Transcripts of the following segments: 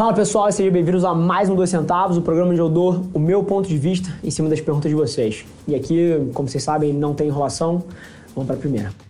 Fala pessoal, sejam bem-vindos a mais um Dois Centavos, o programa onde eu dou o meu ponto de vista em cima das perguntas de vocês. E aqui, como vocês sabem, não tem enrolação. Vamos para a primeira.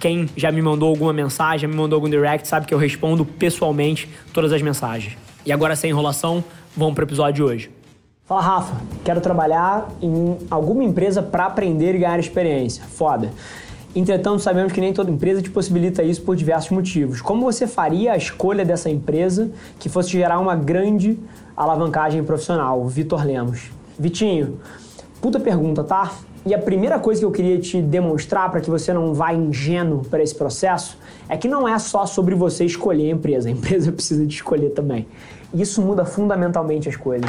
Quem já me mandou alguma mensagem, já me mandou algum direct, sabe que eu respondo pessoalmente todas as mensagens. E agora, sem enrolação, vamos para o episódio de hoje. Fala, Rafa. Quero trabalhar em alguma empresa para aprender e ganhar experiência. Foda. Entretanto, sabemos que nem toda empresa te possibilita isso por diversos motivos. Como você faria a escolha dessa empresa que fosse gerar uma grande alavancagem profissional? Vitor Lemos. Vitinho, puta pergunta, tá? E a primeira coisa que eu queria te demonstrar para que você não vá ingênuo para esse processo é que não é só sobre você escolher a empresa, a empresa precisa de escolher também. E isso muda fundamentalmente as coisas.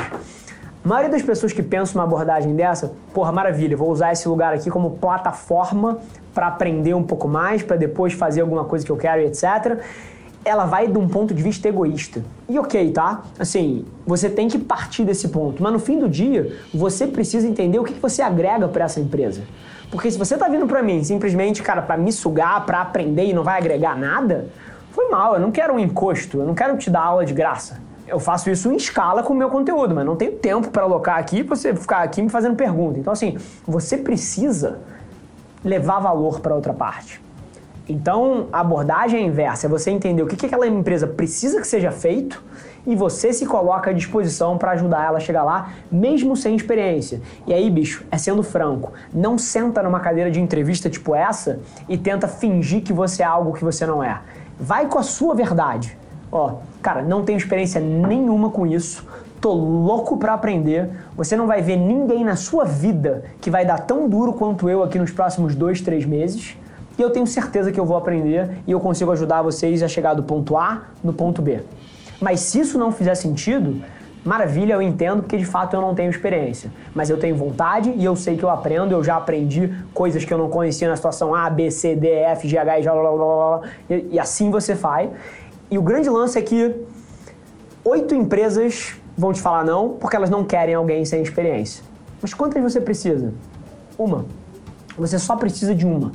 A maioria das pessoas que pensam numa abordagem dessa, porra, maravilha, vou usar esse lugar aqui como plataforma para aprender um pouco mais, para depois fazer alguma coisa que eu quero etc ela vai de um ponto de vista egoísta. E ok, tá? Assim, você tem que partir desse ponto. Mas no fim do dia, você precisa entender o que você agrega para essa empresa. Porque se você tá vindo para mim simplesmente, cara, para me sugar, para aprender e não vai agregar nada, foi mal. Eu não quero um encosto, eu não quero te dar aula de graça. Eu faço isso em escala com o meu conteúdo, mas não tenho tempo para alocar aqui para você ficar aqui me fazendo pergunta. Então, assim, você precisa levar valor para outra parte. Então, a abordagem é inversa, é você entender o que, que aquela empresa precisa que seja feito e você se coloca à disposição para ajudar ela a chegar lá, mesmo sem experiência. E aí, bicho, é sendo franco, não senta numa cadeira de entrevista tipo essa e tenta fingir que você é algo que você não é. Vai com a sua verdade. Ó, cara, não tenho experiência nenhuma com isso, tô louco para aprender. Você não vai ver ninguém na sua vida que vai dar tão duro quanto eu aqui nos próximos dois, três meses e eu tenho certeza que eu vou aprender e eu consigo ajudar vocês a chegar do ponto A no ponto B. Mas se isso não fizer sentido, maravilha, eu entendo, porque de fato eu não tenho experiência. Mas eu tenho vontade e eu sei que eu aprendo, eu já aprendi coisas que eu não conhecia na situação A, B, C, D, F, G, H, I, J, e, e assim você faz. E o grande lance é que oito empresas vão te falar não, porque elas não querem alguém sem experiência. Mas quantas você precisa? Uma. Você só precisa de uma.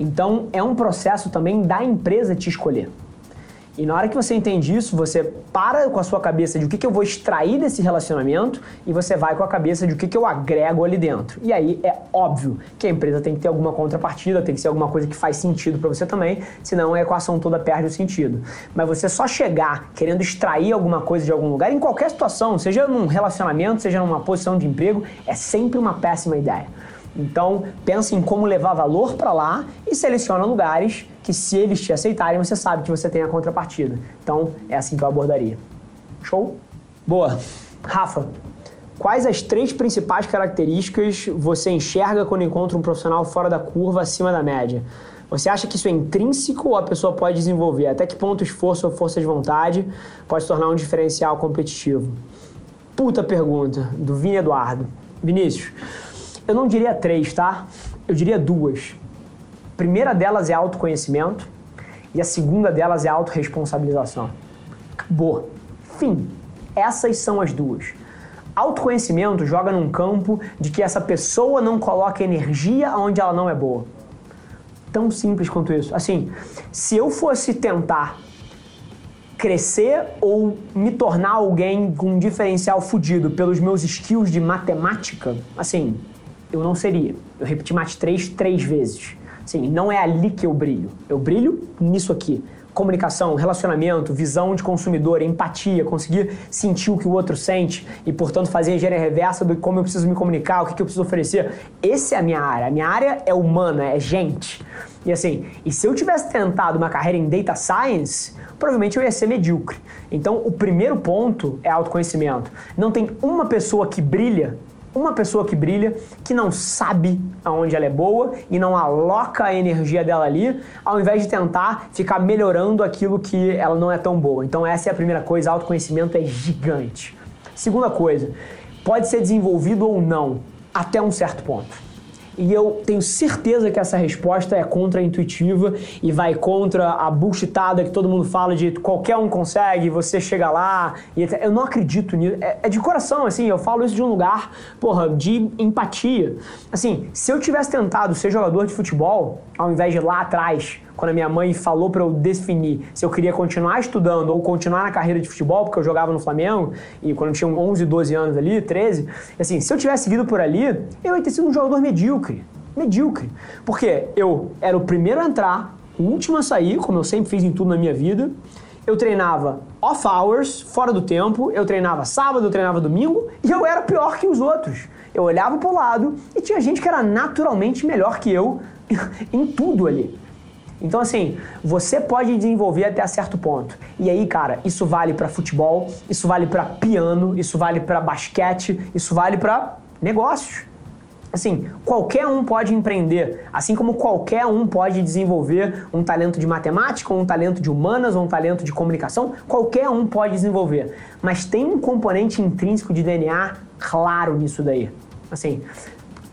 Então é um processo também da empresa te escolher. E na hora que você entende isso, você para com a sua cabeça de o que, que eu vou extrair desse relacionamento e você vai com a cabeça de o que, que eu agrego ali dentro. E aí é óbvio que a empresa tem que ter alguma contrapartida, tem que ser alguma coisa que faz sentido para você também, senão a equação toda perde o sentido. Mas você só chegar querendo extrair alguma coisa de algum lugar, em qualquer situação, seja num relacionamento, seja numa posição de emprego, é sempre uma péssima ideia. Então, pense em como levar valor para lá e seleciona lugares que, se eles te aceitarem, você sabe que você tem a contrapartida. Então, é assim que eu abordaria. Show? Boa. Rafa, quais as três principais características você enxerga quando encontra um profissional fora da curva, acima da média? Você acha que isso é intrínseco ou a pessoa pode desenvolver? Até que ponto esforço ou força de vontade pode se tornar um diferencial competitivo? Puta pergunta, do Vini Eduardo. Vinícius, eu não diria três, tá? Eu diria duas. A primeira delas é autoconhecimento e a segunda delas é autorresponsabilização. Acabou. Fim. Essas são as duas. Autoconhecimento joga num campo de que essa pessoa não coloca energia onde ela não é boa. Tão simples quanto isso. Assim, se eu fosse tentar crescer ou me tornar alguém com um diferencial fudido pelos meus skills de matemática, assim, eu não seria. Eu repeti Mate 3 três vezes. Assim, não é ali que eu brilho. Eu brilho nisso aqui. Comunicação, relacionamento, visão de consumidor, empatia, conseguir sentir o que o outro sente e, portanto, fazer a engenharia reversa do como eu preciso me comunicar, o que eu preciso oferecer. Essa é a minha área. A minha área é humana, é gente. E assim, e se eu tivesse tentado uma carreira em data science, provavelmente eu ia ser medíocre. Então, o primeiro ponto é autoconhecimento. Não tem uma pessoa que brilha uma pessoa que brilha, que não sabe aonde ela é boa e não aloca a energia dela ali, ao invés de tentar ficar melhorando aquilo que ela não é tão boa. Então essa é a primeira coisa, autoconhecimento é gigante. Segunda coisa, pode ser desenvolvido ou não. até um certo ponto. E eu tenho certeza que essa resposta é contra-intuitiva e vai contra a bullshitada que todo mundo fala de qualquer um consegue, você chega lá. E eu não acredito nisso. É, é, de coração, assim, eu falo isso de um lugar, porra, de empatia. Assim, se eu tivesse tentado ser jogador de futebol, ao invés de lá atrás, quando a minha mãe falou para eu definir se eu queria continuar estudando ou continuar na carreira de futebol, porque eu jogava no Flamengo, e quando eu tinha 11, 12 anos ali, 13, assim, se eu tivesse seguido por ali, eu ia ter sido um jogador medíocre. Medíocre. Porque eu era o primeiro a entrar, o último a sair, como eu sempre fiz em tudo na minha vida. Eu treinava off hours, fora do tempo, eu treinava sábado, eu treinava domingo, e eu era pior que os outros. Eu olhava pro lado e tinha gente que era naturalmente melhor que eu em tudo ali. Então, assim, você pode desenvolver até certo ponto. E aí, cara, isso vale para futebol, isso vale para piano, isso vale para basquete, isso vale para negócios. Assim, qualquer um pode empreender, assim como qualquer um pode desenvolver um talento de matemática, ou um talento de humanas, ou um talento de comunicação, qualquer um pode desenvolver. Mas tem um componente intrínseco de DNA claro nisso daí. Assim,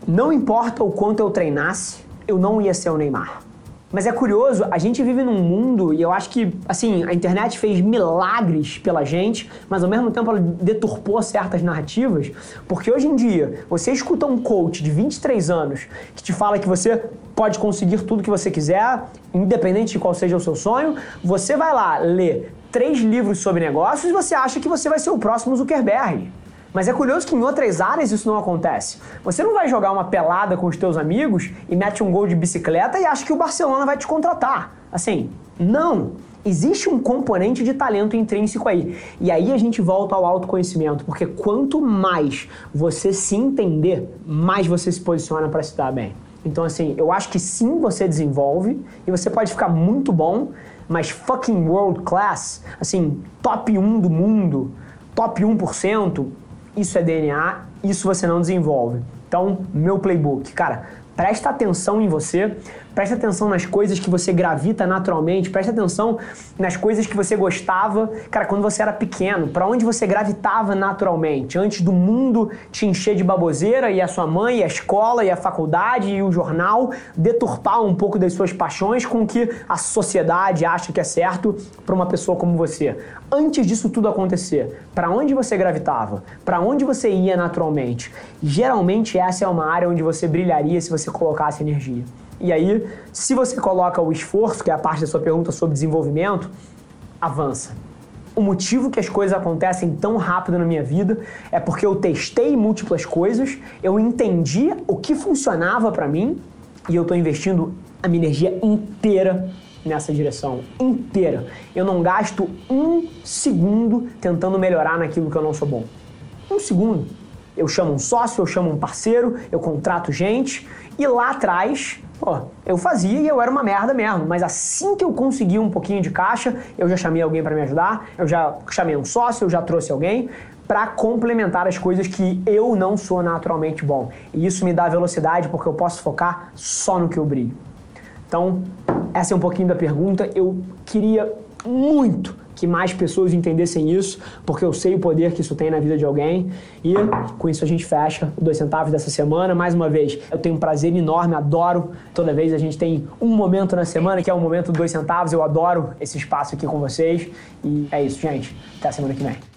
não importa o quanto eu treinasse, eu não ia ser o Neymar. Mas é curioso, a gente vive num mundo e eu acho que, assim, a internet fez milagres pela gente, mas ao mesmo tempo ela deturpou certas narrativas, porque hoje em dia, você escuta um coach de 23 anos que te fala que você pode conseguir tudo que você quiser, independente de qual seja o seu sonho, você vai lá ler três livros sobre negócios e você acha que você vai ser o próximo Zuckerberg. Mas é curioso que em outras áreas isso não acontece. Você não vai jogar uma pelada com os teus amigos e mete um gol de bicicleta e acha que o Barcelona vai te contratar. Assim, não. Existe um componente de talento intrínseco aí. E aí a gente volta ao autoconhecimento, porque quanto mais você se entender, mais você se posiciona para se dar bem. Então, assim, eu acho que sim, você desenvolve e você pode ficar muito bom, mas fucking world class, assim, top 1 do mundo, top 1%, isso é DNA, isso você não desenvolve. Então, meu playbook, cara, presta atenção em você, Preste atenção nas coisas que você gravita naturalmente, preste atenção nas coisas que você gostava, cara, quando você era pequeno, para onde você gravitava naturalmente, antes do mundo te encher de baboseira e a sua mãe, e a escola e a faculdade e o jornal deturpar um pouco das suas paixões com o que a sociedade acha que é certo para uma pessoa como você. Antes disso tudo acontecer, para onde você gravitava? Para onde você ia naturalmente? Geralmente essa é uma área onde você brilharia se você colocasse energia. E aí, se você coloca o esforço, que é a parte da sua pergunta sobre desenvolvimento, avança. O motivo que as coisas acontecem tão rápido na minha vida é porque eu testei múltiplas coisas, eu entendi o que funcionava para mim e eu estou investindo a minha energia inteira nessa direção. Inteira. Eu não gasto um segundo tentando melhorar naquilo que eu não sou bom. Um segundo. Eu chamo um sócio, eu chamo um parceiro, eu contrato gente e lá atrás Pô, eu fazia e eu era uma merda mesmo, mas assim que eu consegui um pouquinho de caixa, eu já chamei alguém para me ajudar, eu já chamei um sócio, eu já trouxe alguém para complementar as coisas que eu não sou naturalmente bom. E isso me dá velocidade porque eu posso focar só no que eu brilho. Então, essa é um pouquinho da pergunta. Eu queria muito que mais pessoas entendessem isso, porque eu sei o poder que isso tem na vida de alguém. E com isso a gente fecha o Dois Centavos dessa semana. Mais uma vez, eu tenho um prazer enorme, adoro. Toda vez a gente tem um momento na semana que é o momento dos Dois Centavos. Eu adoro esse espaço aqui com vocês. E é isso, gente. Até a semana que vem.